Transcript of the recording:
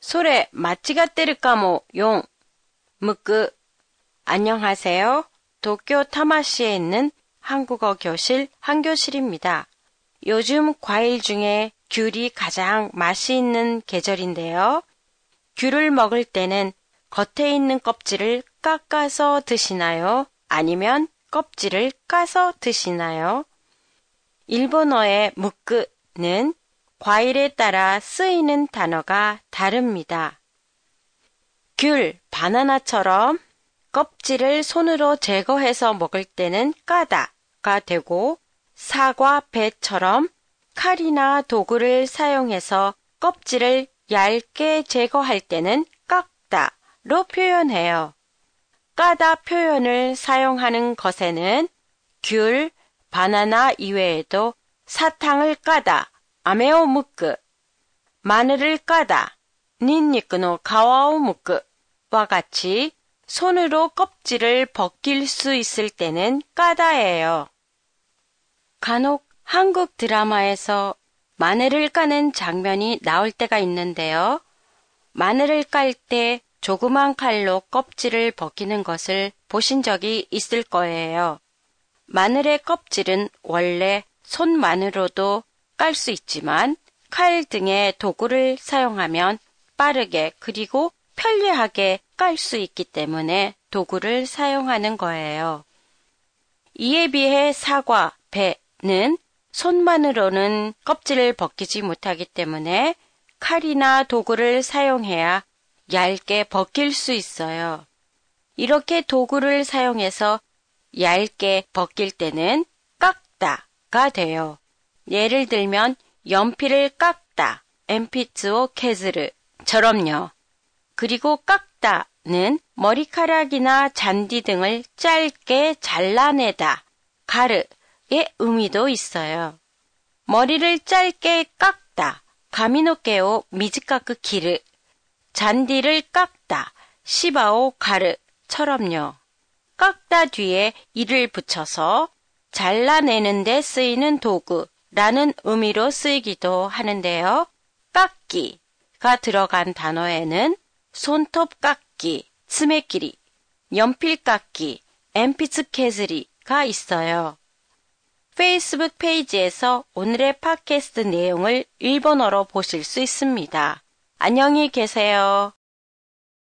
소래 마치가 때릴까모 용 무끄 안녕하세요. 도쿄 타마시에 있는 한국어 교실 한교실입니다. 요즘 과일 중에 귤이 가장 맛이 있는 계절인데요. 귤을 먹을 때는 겉에 있는 껍질을 깎아서 드시나요? 아니면 껍질을 까서 드시나요? 일본어의 무끄는 과일에 따라 쓰이는 단어가 다릅니다. 귤, 바나나처럼 껍질을 손으로 제거해서 먹을 때는 까다가 되고 사과, 배처럼 칼이나 도구를 사용해서 껍질을 얇게 제거할 때는 깎다로 표현해요. 까다 표현을 사용하는 것에는 귤, 바나나 이외에도 사탕을 까다, 아메오 무크, 마늘을 까다, 닌니크노 가와오 무크와 같이 손으로 껍질을 벗길 수 있을 때는 까다예요. 간혹 한국 드라마에서 마늘을 까는 장면이 나올 때가 있는데요. 마늘을 깔 때 조그만 칼로 껍질을 벗기는 것을 보신 적이 있을 거예요. 마늘의 껍질은 원래 손만으로도 깔 수 있지만 칼 등의 도구를 사용하면 빠르게 그리고 편리하게 깔 수 있기 때문에 도구를 사용하는 거예요. 이에 비해 사과, 배는 손만으로는 껍질을 벗기지 못하기 때문에 칼이나 도구를 사용해야 얇게 벗길 수 있어요. 이렇게 도구를 사용해서 얇게 벗길 때는 깎다가 돼요. 예를 들면 연필을 깎다, 엠피츠오 케즈르처럼요. 그리고 깎다는 머리카락이나 잔디 등을 짧게 잘라내다, 가르의 의미도 있어요. 머리를 짧게 깎다, 가미노케오 미즈카크 기르, 잔디를 깎다, 시바오 가르처럼요. 깎다 뒤에 이를 붙여서 잘라내는 데 쓰이는 도구 라는 의미로 쓰이기도 하는데요. 깎기가 들어간 단어에는 손톱 깎기, 스매끼리, 연필 깎기, 엠피츠 캐즈리가 있어요. 페이스북 페이지에서 오늘의 팟캐스트 내용을 일본어로 보실 수 있습니다. 안녕히 계세요.